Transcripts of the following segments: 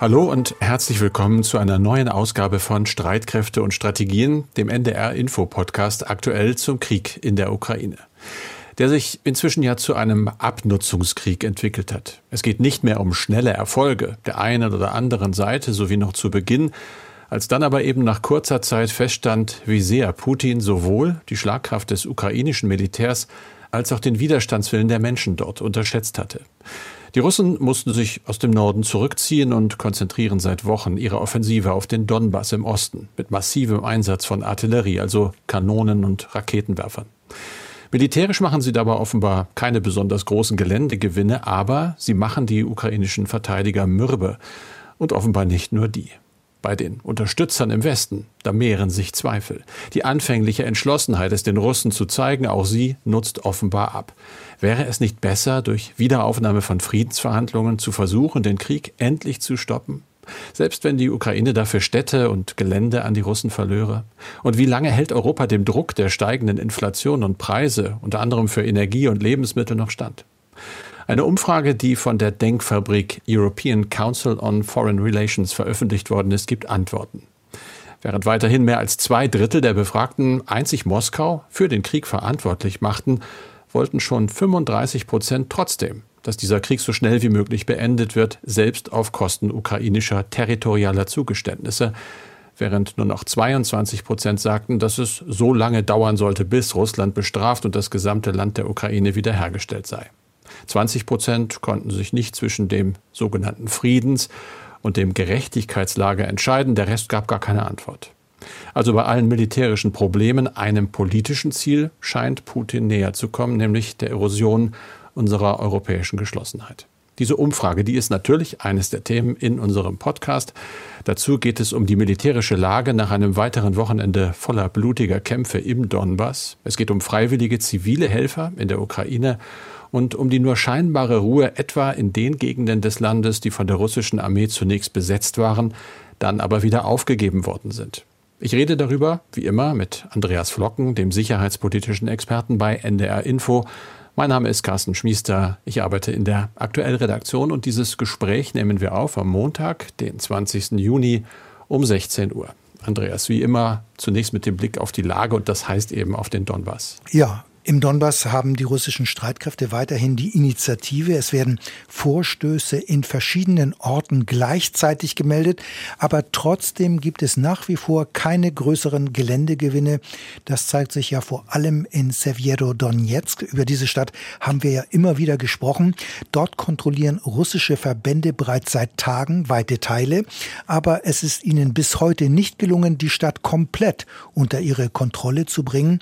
Hallo und herzlich willkommen zu einer neuen Ausgabe von Streitkräfte und Strategien, dem NDR Info Podcast aktuell zum Krieg in der Ukraine. Der sich inzwischen ja zu einem Abnutzungskrieg entwickelt hat. Es geht nicht mehr um schnelle Erfolge der einen oder anderen Seite, so wie noch zu Beginn, als dann aber eben nach kurzer Zeit feststand, wie sehr Putin sowohl die Schlagkraft des ukrainischen Militärs als auch den Widerstandswillen der Menschen dort unterschätzt hatte. Die Russen mussten sich aus dem Norden zurückziehen und konzentrieren seit Wochen ihre Offensive auf den Donbass im Osten mit massivem Einsatz von Artillerie, also Kanonen und Raketenwerfern. Militärisch machen sie dabei offenbar keine besonders großen Geländegewinne, aber sie machen die ukrainischen Verteidiger mürbe. Und offenbar nicht nur die. Bei den Unterstützern im Westen, da mehren sich Zweifel. Die anfängliche Entschlossenheit, es den Russen zu zeigen, auch sie nutzt offenbar ab. Wäre es nicht besser, durch Wiederaufnahme von Friedensverhandlungen zu versuchen, den Krieg endlich zu stoppen? Selbst wenn die Ukraine dafür Städte und Gelände an die Russen verlöre? Und wie lange hält Europa dem Druck der steigenden Inflation und Preise, unter anderem für Energie und Lebensmittel, noch stand? Eine Umfrage, die von der Denkfabrik European Council on Foreign Relations veröffentlicht worden ist, gibt Antworten. Während weiterhin mehr als zwei Drittel der Befragten einzig Moskau für den Krieg verantwortlich machten, wollten schon 35 Prozent trotzdem, dass dieser Krieg so schnell wie möglich beendet wird, selbst auf Kosten ukrainischer territorialer Zugeständnisse, während nur noch 22 Prozent sagten, dass es so lange dauern sollte, bis Russland bestraft und das gesamte Land der Ukraine wiederhergestellt sei. 20 Prozent konnten sich nicht zwischen dem sogenannten Friedens und dem Gerechtigkeitslager entscheiden. Der Rest gab gar keine Antwort. Also bei allen militärischen Problemen einem politischen Ziel scheint Putin näher zu kommen, nämlich der Erosion unserer europäischen Geschlossenheit. Diese Umfrage, die ist natürlich eines der Themen in unserem Podcast. Dazu geht es um die militärische Lage nach einem weiteren Wochenende voller blutiger Kämpfe im Donbass. Es geht um freiwillige zivile Helfer in der Ukraine und um die nur scheinbare Ruhe etwa in den Gegenden des Landes, die von der russischen Armee zunächst besetzt waren, dann aber wieder aufgegeben worden sind. Ich rede darüber, wie immer, mit Andreas Flocken, dem sicherheitspolitischen Experten bei NDR Info. Mein Name ist Carsten Schmiester. Ich arbeite in der Aktuellredaktion und dieses Gespräch nehmen wir auf am Montag, den 20. Juni um 16 Uhr. Andreas, wie immer, zunächst mit dem Blick auf die Lage und das heißt eben auf den Donbass. Ja, im Donbass haben die russischen Streitkräfte weiterhin die Initiative. Es werden Vorstöße in verschiedenen Orten gleichzeitig gemeldet, aber trotzdem gibt es nach wie vor keine größeren Geländegewinne. Das zeigt sich ja vor allem in Severo-Donetsk. Über diese Stadt haben wir ja immer wieder gesprochen. Dort kontrollieren russische Verbände bereits seit Tagen weite Teile, aber es ist ihnen bis heute nicht gelungen, die Stadt komplett unter ihre Kontrolle zu bringen.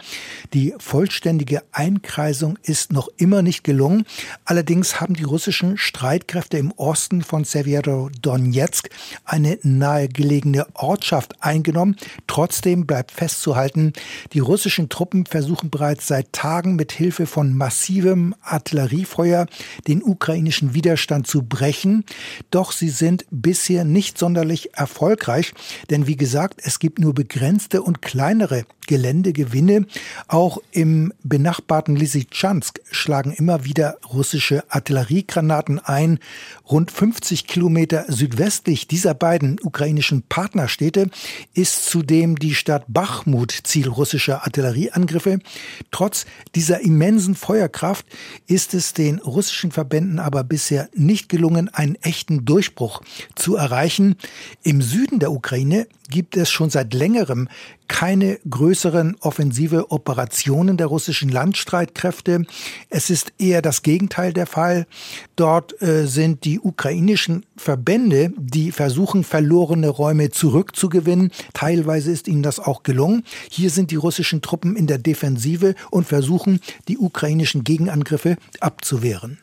Die vollständige endgültige Einkreisung ist noch immer nicht gelungen. Allerdings haben die russischen Streitkräfte im Osten von Severo-Donetsk eine nahegelegene Ortschaft eingenommen. Trotzdem bleibt festzuhalten, die russischen Truppen versuchen bereits seit Tagen mit Hilfe von massivem Artilleriefeuer den ukrainischen Widerstand zu brechen. Doch sie sind bisher nicht sonderlich erfolgreich, denn wie gesagt, es gibt nur begrenzte und kleinere Geländegewinne. Auch im benachbarten Lysychansk schlagen immer wieder russische Artilleriegranaten ein. Rund 50 Kilometer südwestlich dieser beiden ukrainischen Partnerstädte ist zudem die Stadt Bachmut Ziel russischer Artillerieangriffe. Trotz dieser immensen Feuerkraft ist es den russischen Verbänden aber bisher nicht gelungen, einen echten Durchbruch zu erreichen. Im Süden der Ukraine gibt es schon seit längerem keine größeren offensive Operationen der russischen Landstreitkräfte. Es ist eher das Gegenteil der Fall. Dort äh, sind die ukrainischen Verbände, die versuchen, verlorene Räume zurückzugewinnen. Teilweise ist ihnen das auch gelungen. Hier sind die russischen Truppen in der Defensive und versuchen, die ukrainischen Gegenangriffe abzuwehren.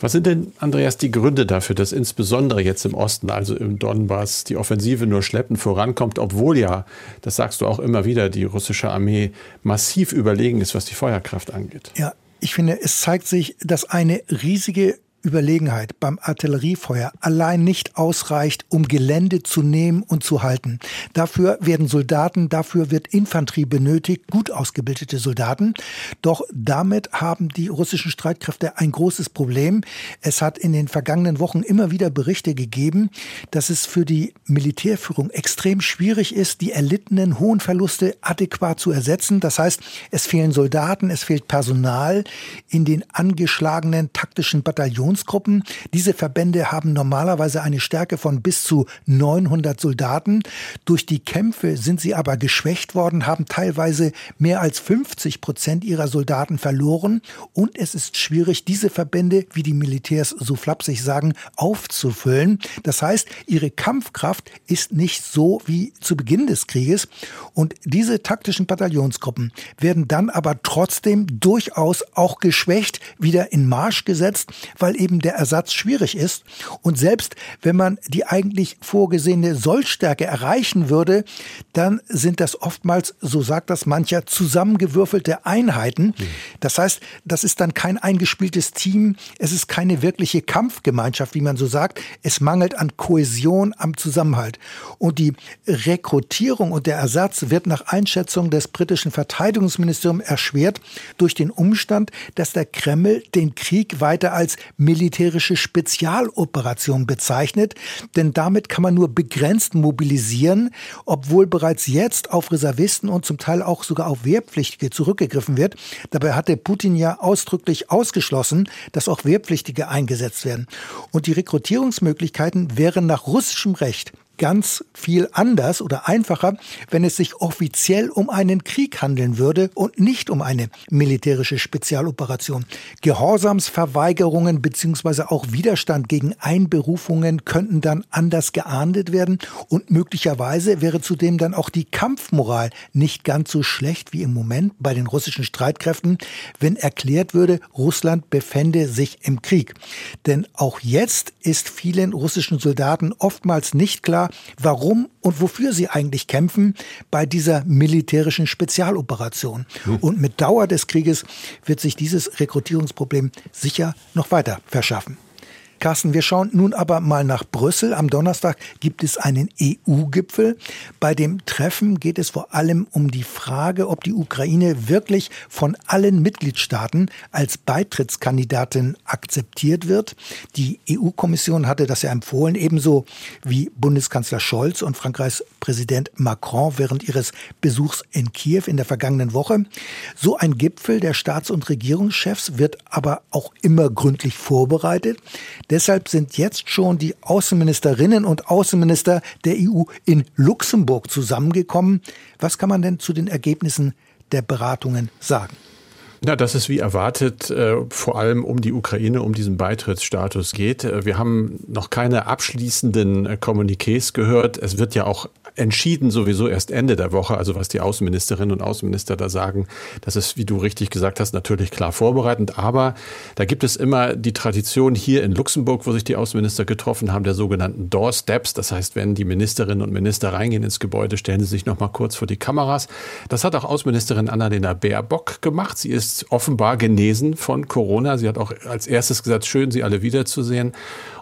Was sind denn, Andreas, die Gründe dafür, dass insbesondere jetzt im Osten, also im Donbass, die Offensive nur schleppend vorankommt, obwohl ja, das sagst du auch immer wieder, die russische Armee massiv überlegen ist, was die Feuerkraft angeht? Ja, ich finde, es zeigt sich, dass eine riesige Überlegenheit beim Artilleriefeuer allein nicht ausreicht, um Gelände zu nehmen und zu halten. Dafür werden Soldaten, dafür wird Infanterie benötigt, gut ausgebildete Soldaten. Doch damit haben die russischen Streitkräfte ein großes Problem. Es hat in den vergangenen Wochen immer wieder Berichte gegeben, dass es für die Militärführung extrem schwierig ist, die erlittenen hohen Verluste adäquat zu ersetzen. Das heißt, es fehlen Soldaten, es fehlt Personal in den angeschlagenen taktischen Bataillonen Aktionsgruppen. Diese Verbände haben normalerweise eine Stärke von bis zu 900 Soldaten. Durch die Kämpfe sind sie aber geschwächt worden, haben teilweise mehr als 50 Prozent ihrer Soldaten verloren. Und es ist schwierig, diese Verbände, wie die Militärs so flapsig sagen, aufzufüllen. Das heißt, ihre Kampfkraft ist nicht so wie zu Beginn des Krieges. Und diese taktischen Bataillonsgruppen werden dann aber trotzdem durchaus auch geschwächt wieder in Marsch gesetzt, weil eben der Ersatz schwierig ist. Und selbst wenn man die eigentlich vorgesehene Sollstärke erreichen würde, dann sind das oftmals, so sagt das mancher, zusammengewürfelte Einheiten. Das heißt, das ist dann kein eingespieltes Team, es ist keine wirkliche Kampfgemeinschaft, wie man so sagt. Es mangelt an Kohäsion, am Zusammenhalt. Und die Rekrutierung und der Ersatz wird nach Einschätzung des britischen Verteidigungsministeriums erschwert durch den Umstand, dass der Kreml den Krieg weiter als militärische Spezialoperation bezeichnet, denn damit kann man nur begrenzt mobilisieren, obwohl bereits jetzt auf Reservisten und zum Teil auch sogar auf Wehrpflichtige zurückgegriffen wird. Dabei hatte Putin ja ausdrücklich ausgeschlossen, dass auch Wehrpflichtige eingesetzt werden. Und die Rekrutierungsmöglichkeiten wären nach russischem Recht ganz viel anders oder einfacher, wenn es sich offiziell um einen Krieg handeln würde und nicht um eine militärische Spezialoperation. Gehorsamsverweigerungen beziehungsweise auch Widerstand gegen Einberufungen könnten dann anders geahndet werden und möglicherweise wäre zudem dann auch die Kampfmoral nicht ganz so schlecht wie im Moment bei den russischen Streitkräften, wenn erklärt würde, Russland befände sich im Krieg. Denn auch jetzt ist vielen russischen Soldaten oftmals nicht klar, warum und wofür sie eigentlich kämpfen bei dieser militärischen Spezialoperation. Hm. Und mit Dauer des Krieges wird sich dieses Rekrutierungsproblem sicher noch weiter verschaffen. Carsten, wir schauen nun aber mal nach Brüssel. Am Donnerstag gibt es einen EU-Gipfel. Bei dem Treffen geht es vor allem um die Frage, ob die Ukraine wirklich von allen Mitgliedstaaten als Beitrittskandidatin akzeptiert wird. Die EU-Kommission hatte das ja empfohlen, ebenso wie Bundeskanzler Scholz und Frankreichs Präsident Macron während ihres Besuchs in Kiew in der vergangenen Woche. So ein Gipfel der Staats- und Regierungschefs wird aber auch immer gründlich vorbereitet. Deshalb sind jetzt schon die Außenministerinnen und Außenminister der EU in Luxemburg zusammengekommen. Was kann man denn zu den Ergebnissen der Beratungen sagen? Na, dass es wie erwartet äh, vor allem um die Ukraine, um diesen Beitrittsstatus geht. Äh, wir haben noch keine abschließenden äh, Kommuniqués gehört. Es wird ja auch entschieden sowieso erst Ende der Woche, also was die Außenministerinnen und Außenminister da sagen. Das ist, wie du richtig gesagt hast, natürlich klar vorbereitend. Aber da gibt es immer die Tradition hier in Luxemburg, wo sich die Außenminister getroffen haben, der sogenannten Doorsteps. Das heißt, wenn die Ministerinnen und Minister reingehen ins Gebäude, stellen sie sich noch mal kurz vor die Kameras. Das hat auch Außenministerin Annalena Baerbock gemacht. Sie ist offenbar genesen von Corona. Sie hat auch als erstes gesagt, schön, Sie alle wiederzusehen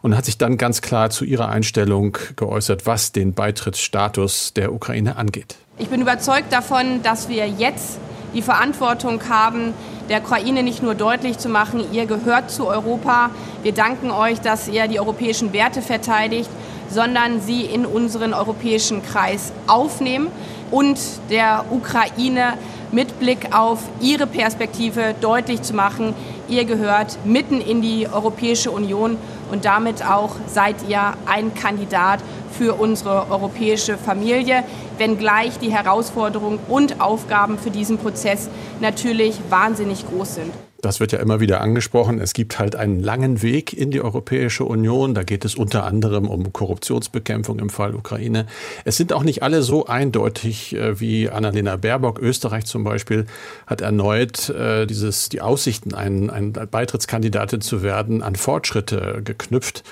und hat sich dann ganz klar zu ihrer Einstellung geäußert, was den Beitrittsstatus der Ukraine angeht. Ich bin überzeugt davon, dass wir jetzt die Verantwortung haben, der Ukraine nicht nur deutlich zu machen, ihr gehört zu Europa, wir danken euch, dass ihr die europäischen Werte verteidigt, sondern sie in unseren europäischen Kreis aufnehmen und der Ukraine mit Blick auf ihre Perspektive deutlich zu machen, ihr gehört mitten in die Europäische Union und damit auch seid ihr ein Kandidat für unsere europäische Familie, wenngleich die Herausforderungen und Aufgaben für diesen Prozess natürlich wahnsinnig groß sind. Das wird ja immer wieder angesprochen. Es gibt halt einen langen Weg in die Europäische Union. Da geht es unter anderem um Korruptionsbekämpfung im Fall Ukraine. Es sind auch nicht alle so eindeutig äh, wie Annalena Baerbock. Österreich zum Beispiel hat erneut äh, dieses, die Aussichten, ein, ein Beitrittskandidatin zu werden, an Fortschritte geknüpft.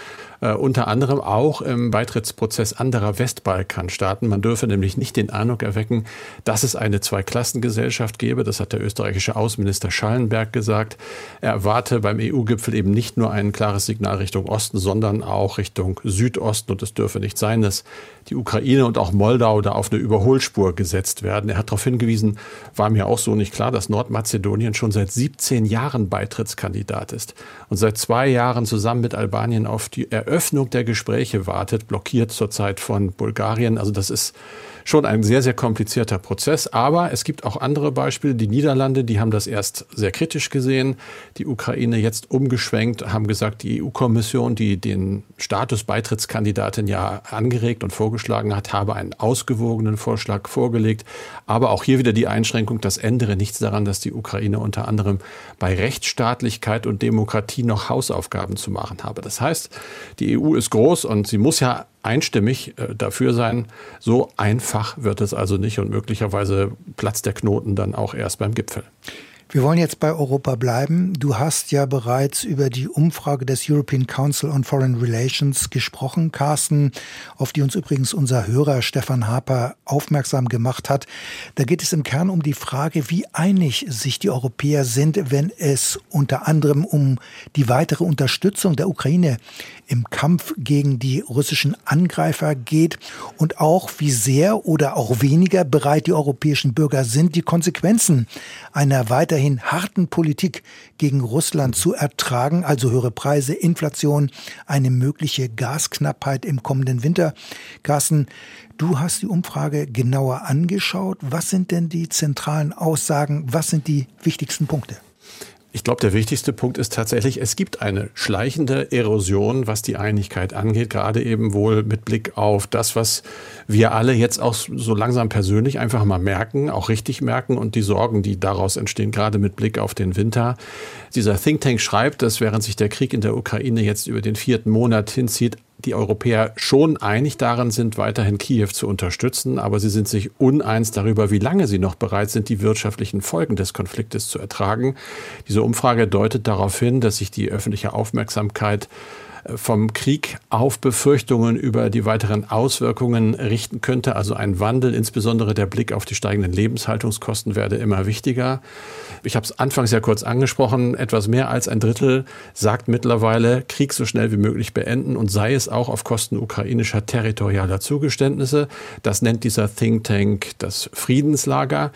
Äh, unter anderem auch im Beitrittsprozess anderer Westbalkanstaaten. Man dürfe nämlich nicht den Eindruck erwecken, dass es eine Zweiklassengesellschaft gäbe. Das hat der österreichische Außenminister Schallenberg gesagt. Er erwarte beim EU-Gipfel eben nicht nur ein klares Signal Richtung Osten, sondern auch Richtung Südosten. Und es dürfe nicht sein, dass die Ukraine und auch Moldau da auf eine Überholspur gesetzt werden. Er hat darauf hingewiesen, war mir auch so nicht klar, dass Nordmazedonien schon seit 17 Jahren Beitrittskandidat ist und seit zwei Jahren zusammen mit Albanien auf die Eröffnung der Gespräche wartet, blockiert zurzeit von Bulgarien. Also das ist schon ein sehr, sehr komplizierter Prozess. Aber es gibt auch andere Beispiele. Die Niederlande, die haben das erst sehr kritisch gesehen. Die Ukraine jetzt umgeschwenkt, haben gesagt, die EU-Kommission, die den Status Beitrittskandidatin ja angeregt und vorgeschlagen hat, habe einen ausgewogenen Vorschlag vorgelegt. Aber auch hier wieder die Einschränkung, das ändere nichts daran, dass die Ukraine unter anderem bei Rechtsstaatlichkeit und Demokratie noch Hausaufgaben zu machen habe. Das heißt, die EU ist groß und sie muss ja einstimmig äh, dafür sein. So einfach wird es also nicht und möglicherweise platzt der Knoten dann auch erst beim Gipfel. Wir wollen jetzt bei Europa bleiben. Du hast ja bereits über die Umfrage des European Council on Foreign Relations gesprochen, Carsten, auf die uns übrigens unser Hörer Stefan Harper aufmerksam gemacht hat. Da geht es im Kern um die Frage, wie einig sich die Europäer sind, wenn es unter anderem um die weitere Unterstützung der Ukraine im Kampf gegen die russischen Angreifer geht und auch wie sehr oder auch weniger bereit die europäischen Bürger sind, die Konsequenzen einer weiterhin harten Politik gegen Russland zu ertragen, also höhere Preise, Inflation, eine mögliche Gasknappheit im kommenden Winter. Carsten, du hast die Umfrage genauer angeschaut. Was sind denn die zentralen Aussagen? Was sind die wichtigsten Punkte? Ich glaube, der wichtigste Punkt ist tatsächlich, es gibt eine schleichende Erosion, was die Einigkeit angeht, gerade eben wohl mit Blick auf das, was wir alle jetzt auch so langsam persönlich einfach mal merken, auch richtig merken und die Sorgen, die daraus entstehen, gerade mit Blick auf den Winter. Dieser Think Tank schreibt, dass während sich der Krieg in der Ukraine jetzt über den vierten Monat hinzieht, die Europäer schon einig darin sind, weiterhin Kiew zu unterstützen, aber sie sind sich uneins darüber, wie lange sie noch bereit sind, die wirtschaftlichen Folgen des Konfliktes zu ertragen. Diese Umfrage deutet darauf hin, dass sich die öffentliche Aufmerksamkeit vom Krieg auf Befürchtungen über die weiteren Auswirkungen richten könnte. Also ein Wandel, insbesondere der Blick auf die steigenden Lebenshaltungskosten, werde immer wichtiger. Ich habe es anfangs ja kurz angesprochen, etwas mehr als ein Drittel sagt mittlerweile, Krieg so schnell wie möglich beenden und sei es auch auf Kosten ukrainischer territorialer Zugeständnisse. Das nennt dieser Think Tank das Friedenslager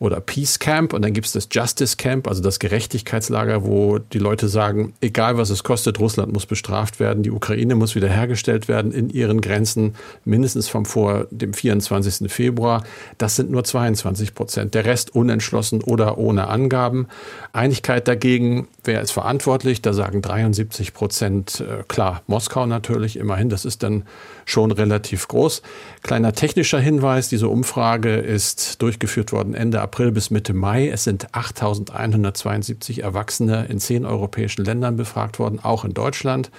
oder Peace Camp und dann gibt es das Justice Camp, also das Gerechtigkeitslager, wo die Leute sagen, egal was es kostet, Russland muss bestraft werden, die Ukraine muss wiederhergestellt werden in ihren Grenzen, mindestens vom vor dem 24. Februar. Das sind nur 22 Prozent. Der Rest unentschlossen oder ohne Angaben. Einigkeit dagegen, wer ist verantwortlich? Da sagen 73 Prozent, äh, klar, Moskau natürlich, immerhin, das ist dann schon relativ groß. Kleiner technischer Hinweis, diese Umfrage ist durchgeführt worden Ende April bis Mitte Mai. Es sind 8.172 Erwachsene in zehn europäischen Ländern befragt worden, auch in Deutschland.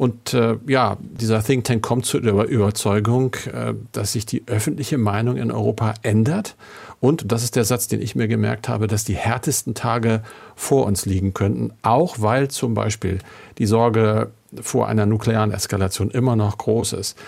Und äh, ja, dieser Think Tank kommt zur Überzeugung, äh, dass sich die öffentliche Meinung in Europa ändert. Und, das ist der Satz, den ich mir gemerkt habe, dass die härtesten Tage vor uns liegen könnten, auch weil zum Beispiel die Sorge vor einer nuklearen Eskalation immer noch groß ist.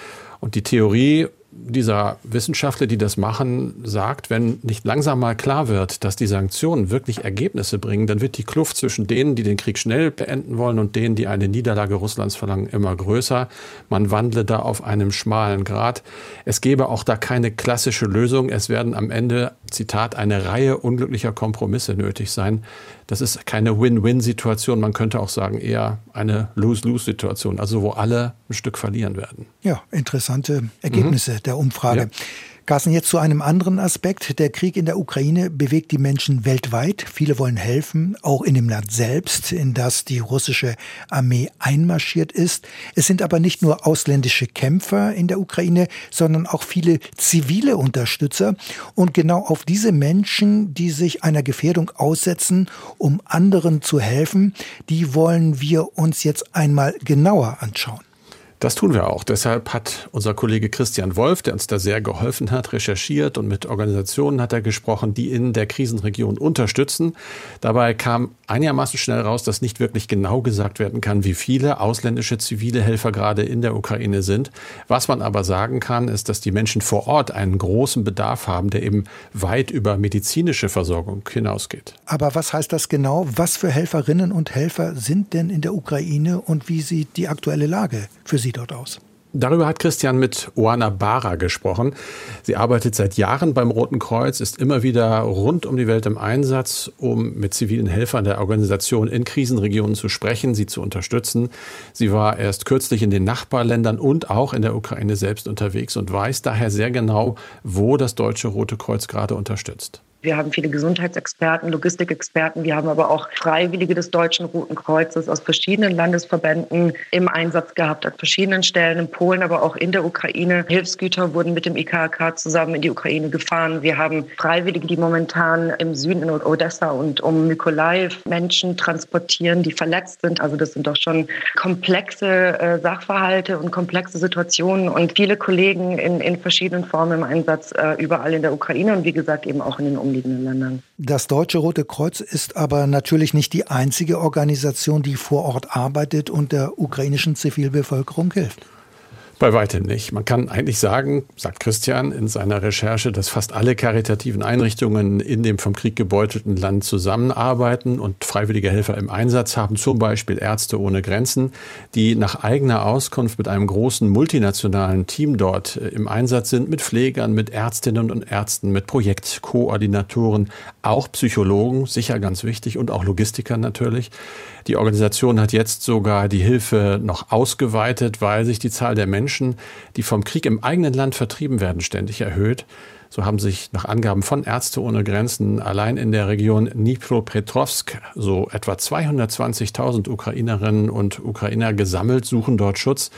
Und die Theorie dieser Wissenschaftler, die das machen, sagt, wenn nicht langsam mal klar wird, dass die Sanktionen wirklich Ergebnisse bringen, dann wird die Kluft zwischen denen, die den Krieg schnell beenden wollen und denen, die eine Niederlage Russlands verlangen, immer größer. Man wandle da auf einem schmalen Grat. Es gäbe auch da keine klassische Lösung. Es werden am Ende, Zitat, eine Reihe unglücklicher Kompromisse nötig sein. Das ist keine Win-Win-Situation. Man könnte auch sagen, eher eine Lose-Lose-Situation, also wo alle ein Stück verlieren werden. Ja, interessante Ergebnisse mhm. Der Umfrage. Ja. Carsten, jetzt zu einem anderen Aspekt. Der Krieg in der Ukraine bewegt die Menschen weltweit. Viele wollen helfen, auch in dem Land selbst, in das die russische Armee einmarschiert ist. Es sind aber nicht nur ausländische Kämpfer in der Ukraine, sondern auch viele zivile Unterstützer. Und genau auf diese Menschen, die sich einer Gefährdung aussetzen, um anderen zu helfen, die wollen wir uns jetzt einmal genauer anschauen. Das tun wir auch. Deshalb hat unser Kollege Christian Wolf, der uns da sehr geholfen hat, recherchiert und mit Organisationen hat er gesprochen, die in der Krisenregion unterstützen. Dabei kam einigermaßen schnell raus, dass nicht wirklich genau gesagt werden kann, wie viele ausländische zivile Helfer gerade in der Ukraine sind. Was man aber sagen kann, ist, dass die Menschen vor Ort einen großen Bedarf haben, der eben weit über medizinische Versorgung hinausgeht. Aber was heißt das genau? Was für Helferinnen und Helfer sind denn in der Ukraine und wie sieht die aktuelle Lage für sie dort aus? Darüber hat Christian mit Oana Bara gesprochen. Sie arbeitet seit Jahren beim Roten Kreuz, ist immer wieder rund um die Welt im Einsatz, um mit zivilen Helfern der Organisation in Krisenregionen zu sprechen, sie zu unterstützen. Sie war erst kürzlich in den Nachbarländern und auch in der Ukraine selbst unterwegs und weiß daher sehr genau, wo das Deutsche Rote Kreuz gerade unterstützt. Wir haben viele Gesundheitsexperten, Logistikexperten. Wir haben aber auch Freiwillige des Deutschen Roten Kreuzes aus verschiedenen Landesverbänden im Einsatz gehabt, an verschiedenen Stellen in Polen, aber auch in der Ukraine. Hilfsgüter wurden mit dem IKK zusammen in die Ukraine gefahren. Wir haben Freiwillige, die momentan im Süden in Odessa und um Mykolaiv Menschen transportieren, die verletzt sind. Also das sind doch schon komplexe äh, Sachverhalte und komplexe Situationen und viele Kollegen in, in verschiedenen Formen im Einsatz äh, überall in der Ukraine und wie gesagt eben auch in den umliegenden Ländern. Das Deutsche Rote Kreuz ist aber natürlich nicht die einzige Organisation, die vor Ort arbeitet und der ukrainischen Zivilbevölkerung hilft. Bei weitem nicht. Man kann eigentlich sagen, sagt Christian in seiner Recherche, dass fast alle karitativen Einrichtungen in dem vom Krieg gebeutelten Land zusammenarbeiten und freiwillige Helfer im Einsatz haben, zum Beispiel Ärzte ohne Grenzen, die nach eigener Auskunft mit einem großen multinationalen Team dort äh, im Einsatz sind, mit Pflegern, mit Ärztinnen und Ärzten, mit Projektkoordinatoren, auch Psychologen, sicher ganz wichtig, und auch Logistikern natürlich. Die Organisation hat jetzt sogar die Hilfe noch ausgeweitet, weil sich die Zahl der Menschen, die vom Krieg im eigenen Land vertrieben werden, ständig erhöht. So haben sich nach Angaben von Ärzte ohne Grenzen allein in der Region Dnipropetrovsk so etwa 220.000 Ukrainerinnen und Ukrainer gesammelt, suchen dort Schutz,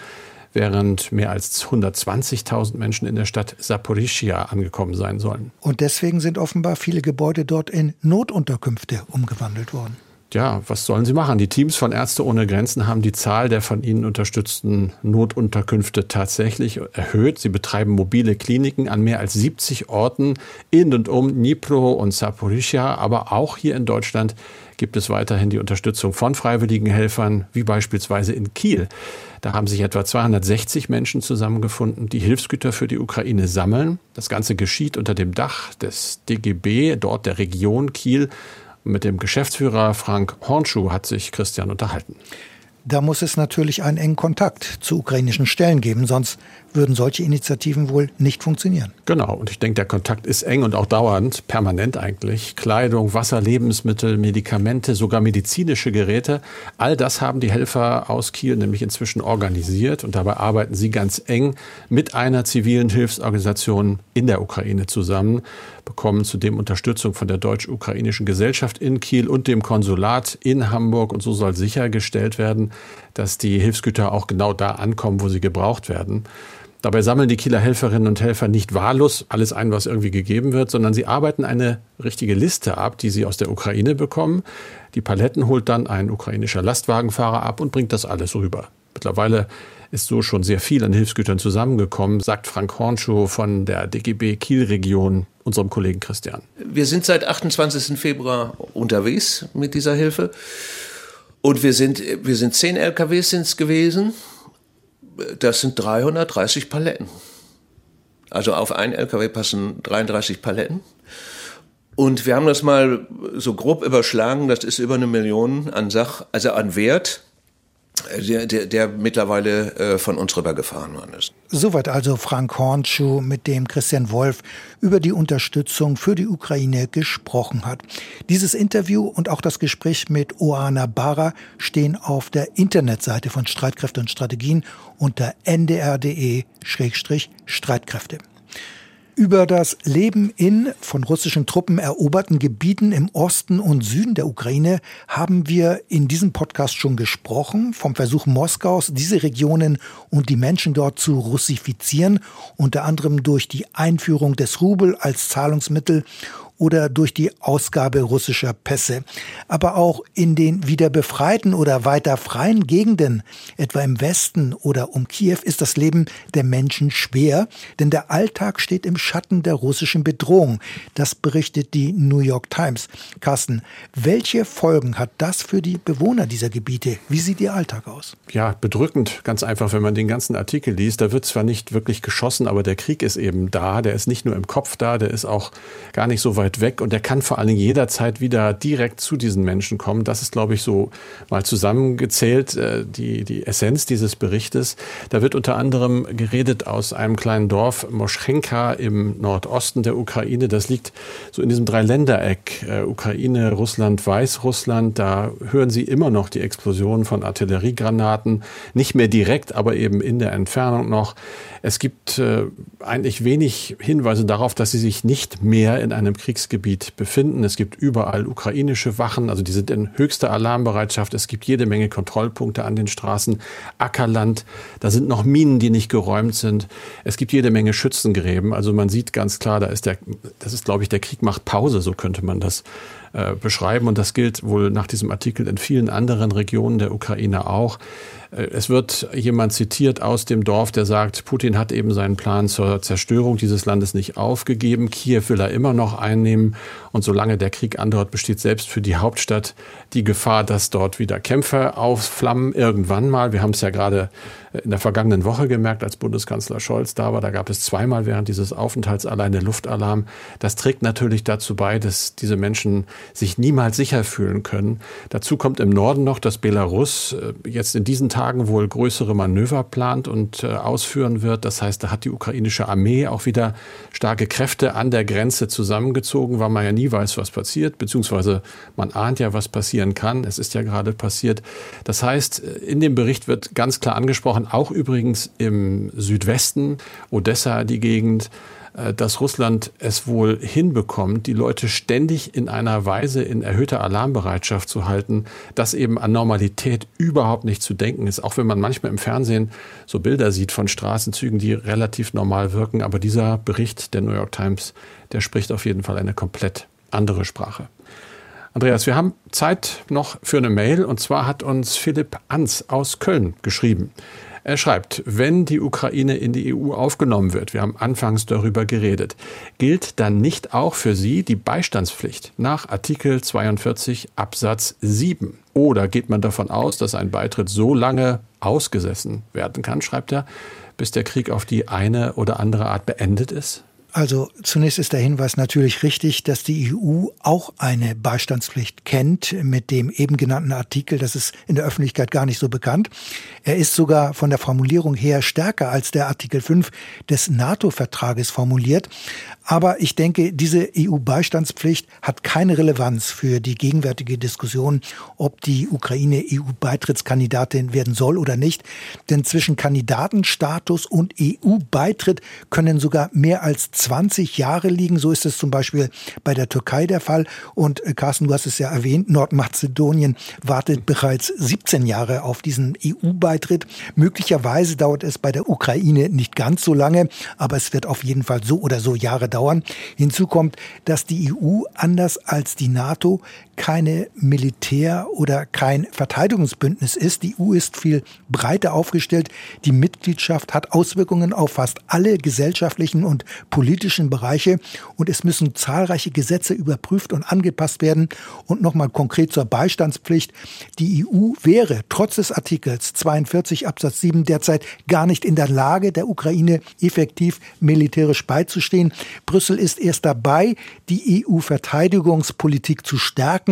während mehr als 120.000 Menschen in der Stadt Saporischia angekommen sein sollen. Und deswegen sind offenbar viele Gebäude dort in Notunterkünfte umgewandelt worden ja, was sollen sie machen? Die Teams von Ärzte ohne Grenzen haben die Zahl der von ihnen unterstützten Notunterkünfte tatsächlich erhöht. Sie betreiben mobile Kliniken an mehr als 70 Orten in und um Dnipro und Saporischia, aber auch hier in Deutschland gibt es weiterhin die Unterstützung von freiwilligen Helfern, wie beispielsweise in Kiel. Da haben sich etwa 260 Menschen zusammengefunden, die Hilfsgüter für die Ukraine sammeln. Das Ganze geschieht unter dem Dach des DGB, dort der Region Kiel. Mit dem Geschäftsführer Frank Hornschuh hat sich Christian unterhalten. Da muss es natürlich einen engen Kontakt zu ukrainischen Stellen geben, sonst würden solche Initiativen wohl nicht funktionieren. Genau, und ich denke, der Kontakt ist eng und auch dauernd, permanent eigentlich. Kleidung, Wasser, Lebensmittel, Medikamente, sogar medizinische Geräte, all das haben die Helfer aus Kiel nämlich inzwischen organisiert und dabei arbeiten sie ganz eng mit einer zivilen Hilfsorganisation in der Ukraine zusammen, bekommen zudem Unterstützung von der deutsch-ukrainischen Gesellschaft in Kiel und dem Konsulat in Hamburg und so soll sichergestellt werden, dass die Hilfsgüter auch genau da ankommen, wo sie gebraucht werden. Dabei sammeln die Kieler Helferinnen und Helfer nicht wahllos alles ein, was irgendwie gegeben wird, sondern sie arbeiten eine richtige Liste ab, die sie aus der Ukraine bekommen. Die Paletten holt dann ein ukrainischer Lastwagenfahrer ab und bringt das alles rüber. Mittlerweile ist so schon sehr viel an Hilfsgütern zusammengekommen, sagt Frank Hornschuh von der DGB Kielregion unserem Kollegen Christian. Wir sind seit 28. Februar unterwegs mit dieser Hilfe. Und wir sind, wir sind zehn LKWs sind's gewesen das sind 330 Paletten. Also auf ein LKW passen 33 Paletten. Und wir haben das mal so grob überschlagen, das ist über eine Million an Sach, also an Wert der, der, der mittlerweile äh, von uns rübergefahren worden ist. Soweit also Frank Hornschuh, mit dem Christian Wolf über die Unterstützung für die Ukraine gesprochen hat. Dieses Interview und auch das Gespräch mit Oana Bara stehen auf der Internetseite von Streitkräfte und Strategien unter ndr.de-streitkräfte. Über das Leben in von russischen Truppen eroberten Gebieten im Osten und Süden der Ukraine haben wir in diesem Podcast schon gesprochen, vom Versuch Moskaus, diese Regionen und die Menschen dort zu russifizieren, unter anderem durch die Einführung des Rubel als Zahlungsmittel oder durch die Ausgabe russischer Pässe. Aber auch in den wieder befreiten oder weiter freien Gegenden, etwa im Westen oder um Kiew, ist das Leben der Menschen schwer, denn der Alltag steht im Schatten der russischen Bedrohung. Das berichtet die New York Times. Carsten, welche Folgen hat das für die Bewohner dieser Gebiete? Wie sieht ihr Alltag aus? Ja, bedrückend, ganz einfach, wenn man den ganzen Artikel liest. Da wird zwar nicht wirklich geschossen, aber der Krieg ist eben da. Der ist nicht nur im Kopf da, der ist auch gar nicht so weit weg und der kann vor allen Dingen jederzeit wieder direkt zu diesen Menschen kommen. Das ist, glaube ich, so mal zusammengezählt, äh, die, die Essenz dieses Berichtes. Da wird unter anderem geredet aus einem kleinen Dorf Moschenka im Nordosten der Ukraine. Das liegt so in diesem Dreiländereck, äh, Ukraine, Russland, Weißrussland. Da hören Sie immer noch die Explosion von Artilleriegranaten. Nicht mehr direkt, aber eben in der Entfernung noch. Es gibt äh, eigentlich wenig Hinweise darauf, dass sie sich nicht mehr in einem Kriegsgebiet befinden. Es gibt überall ukrainische Wachen, also die sind in höchster Alarmbereitschaft. Es gibt jede Menge Kontrollpunkte an den Straßen, Ackerland. Da sind noch Minen, die nicht geräumt sind. Es gibt jede Menge Schützengräben. Also man sieht ganz klar, da ist der, das ist, glaube ich, der Krieg macht Pause, so könnte man das äh, beschreiben. Und das gilt wohl nach diesem Artikel in vielen anderen Regionen der Ukraine auch. Äh, es wird jemand zitiert aus dem Dorf, der sagt, Putin hat eben seinen Plan zur Zerstörung dieses Landes nicht aufgegeben. Kiew will er immer noch einnehmen. Und solange der Krieg andauert, besteht selbst für die Hauptstadt die Gefahr, dass dort wieder Kämpfe aufflammen. Irgendwann mal. Wir haben es ja gerade in der vergangenen Woche gemerkt, als Bundeskanzler Scholz da war. Da gab es zweimal während dieses Aufenthalts alleine Luftalarm. Das trägt natürlich dazu bei, dass diese Menschen sich niemals sicher fühlen können. Dazu kommt im Norden noch, dass Belarus äh, jetzt in diesen Tagen wohl größere Manöver plant und äh, ausführen wird. Das heißt, da hat die ukrainische Armee auch wieder starke Kräfte an der Grenze zusammengezogen, weil man ja nie weiß, was passiert, beziehungsweise man ahnt ja, was passieren kann. Es ist ja gerade passiert. Das heißt, in dem Bericht wird ganz klar angesprochen, auch übrigens im Südwesten, Odessa die Gegend, äh, dass Russland es wohl hinbekommt, die Leute ständig in einer Weise in erhöhter Alarmbereitschaft zu halten, dass eben an Normalität überhaupt nicht zu denken ist. Auch wenn man manchmal im Fernsehen so Bilder sieht von Straßenzügen, die relativ normal wirken. Aber dieser Bericht der New York Times, der spricht auf jeden Fall eine komplett andere Sprache. Andreas, wir haben Zeit noch für eine Mail und zwar hat uns Philipp Ans aus Köln geschrieben. Er schreibt, wenn die Ukraine in die EU aufgenommen wird, wir haben anfangs darüber geredet, gilt dann nicht auch für sie die Beistandspflicht nach Artikel 42 Absatz 7? Oder geht man davon aus, dass ein Beitritt so lange ausgesessen werden kann, schreibt er, bis der Krieg auf die eine oder andere Art beendet ist? Also zunächst ist der Hinweis natürlich richtig, dass die EU auch eine Beistandspflicht kennt mit dem eben genannten Artikel. Das ist in der Öffentlichkeit gar nicht so bekannt. Er ist sogar von der Formulierung her stärker als der Artikel 5 des NATO-Vertrages formuliert. Aber ich denke, diese EU-Beistandspflicht hat keine Relevanz für die gegenwärtige Diskussion, ob die Ukraine EU-Beitrittskandidatin werden soll oder nicht. Denn zwischen Kandidatenstatus und EU-Beitritt können sogar mehr als 20 Jahre liegen. So ist es zum Beispiel bei der Türkei der Fall. Und äh, Carsten, du hast es ja erwähnt, Nordmazedonien wartet bereits 17 Jahre auf diesen EU-Beitritt. Möglicherweise dauert es bei der Ukraine nicht ganz so lange, aber es wird auf jeden Fall so oder so Jahre dauern. Hinzu kommt, dass die EU anders als die NATO keine Militär- oder kein Verteidigungsbündnis ist. Die EU ist viel breiter aufgestellt. Die Mitgliedschaft hat Auswirkungen auf fast alle gesellschaftlichen und politischen Bereiche und es müssen zahlreiche Gesetze überprüft und angepasst werden. Und nochmal konkret zur Beistandspflicht. Die EU wäre trotz des Artikels 42 Absatz 7 derzeit gar nicht in der Lage, der Ukraine effektiv militärisch beizustehen. Brüssel ist erst dabei, die EU-Verteidigungspolitik zu stärken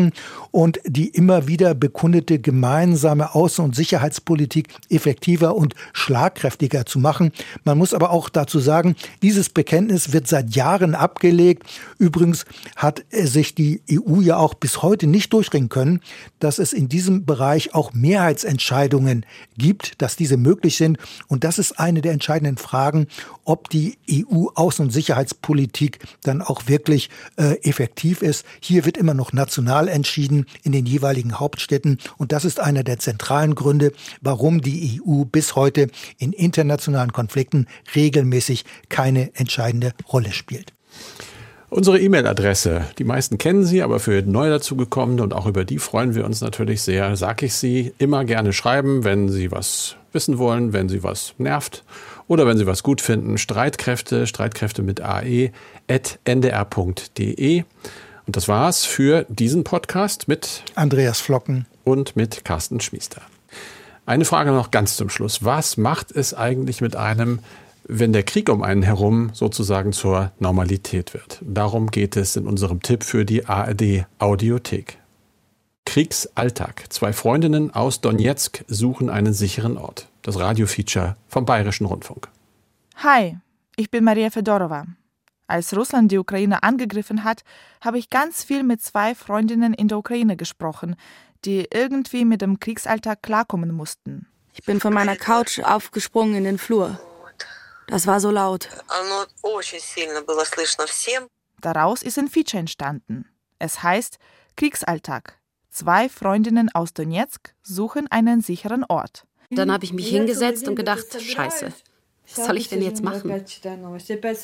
und die immer wieder bekundete gemeinsame Außen- und Sicherheitspolitik effektiver und schlagkräftiger zu machen. Man muss aber auch dazu sagen, dieses Bekenntnis wird seit Jahren abgelegt. Übrigens hat sich die EU ja auch bis heute nicht durchringen können, dass es in diesem Bereich auch Mehrheitsentscheidungen gibt, dass diese möglich sind. Und das ist eine der entscheidenden Fragen, ob die EU-Außen- und Sicherheitspolitik dann auch wirklich äh, effektiv ist. Hier wird immer noch national entschieden in den jeweiligen Hauptstädten. Und das ist einer der zentralen Gründe, warum die EU bis heute in internationalen Konflikten regelmäßig keine entscheidende Rolle spielt. Unsere E-Mail-Adresse, die meisten kennen Sie, aber für neu dazugekommene und auch über die freuen wir uns natürlich sehr, sag ich Sie, immer gerne schreiben, wenn Sie was wissen wollen, wenn Sie was nervt oder wenn Sie was gut finden. Streitkräfte, Streitkräfte mit ae, at ndr.de. Und das war's für diesen Podcast mit Andreas Flocken und mit Carsten Schmiester. Eine Frage noch ganz zum Schluss. Was macht es eigentlich mit einem, wenn der Krieg um einen herum sozusagen zur Normalität wird. Darum geht es in unserem Tipp für die ARD Audiothek. Kriegsalltag. Zwei Freundinnen aus Donetsk suchen einen sicheren Ort. Das Radiofeature vom Bayerischen Rundfunk. Hi, ich bin Maria Fedorova. Als Russland die Ukraine angegriffen hat, habe ich ganz viel mit zwei Freundinnen in der Ukraine gesprochen, die irgendwie mit dem Kriegsalltag klarkommen mussten. Ich bin von meiner Couch aufgesprungen in den Flur. Das war so laut. Daraus ist ein Feature entstanden. Es heißt Kriegsalltag. Zwei Freundinnen aus Donetsk suchen einen sicheren Ort. Dann habe ich mich hingesetzt und gedacht, scheiße, was soll ich denn jetzt machen?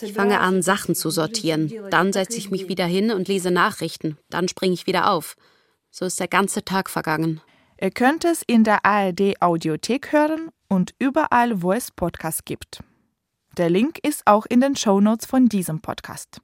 Ich fange an, Sachen zu sortieren. Dann setze ich mich wieder hin und lese Nachrichten. Dann springe ich wieder auf. So ist der ganze Tag vergangen. Ihr könnt es in der ARD Audiothek hören und überall, wo es Podcasts gibt. Der Link ist auch in den Shownotes von diesem Podcast.